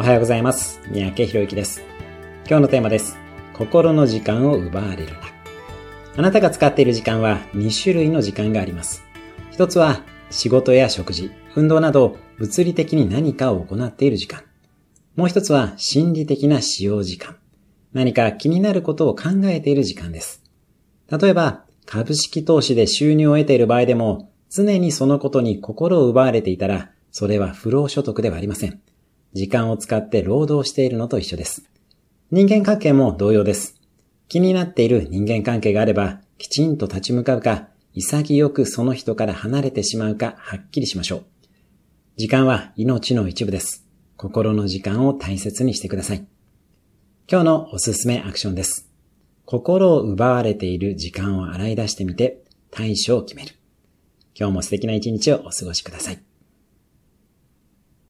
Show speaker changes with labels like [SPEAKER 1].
[SPEAKER 1] おはようございます。三宅博之です。今日のテーマです。心の時間を奪われるな。あなたが使っている時間は2種類の時間があります。一つは仕事や食事、運動など物理的に何かを行っている時間。もう一つは心理的な使用時間。何か気になることを考えている時間です。例えば、株式投資で収入を得ている場合でも、常にそのことに心を奪われていたら、それは不労所得ではありません。時間を使って労働しているのと一緒です。人間関係も同様です。気になっている人間関係があれば、きちんと立ち向かうか、潔くその人から離れてしまうか、はっきりしましょう。時間は命の一部です。心の時間を大切にしてください。今日のおすすめアクションです。心を奪われている時間を洗い出してみて、対処を決める。今日も素敵な一日をお過ごしください。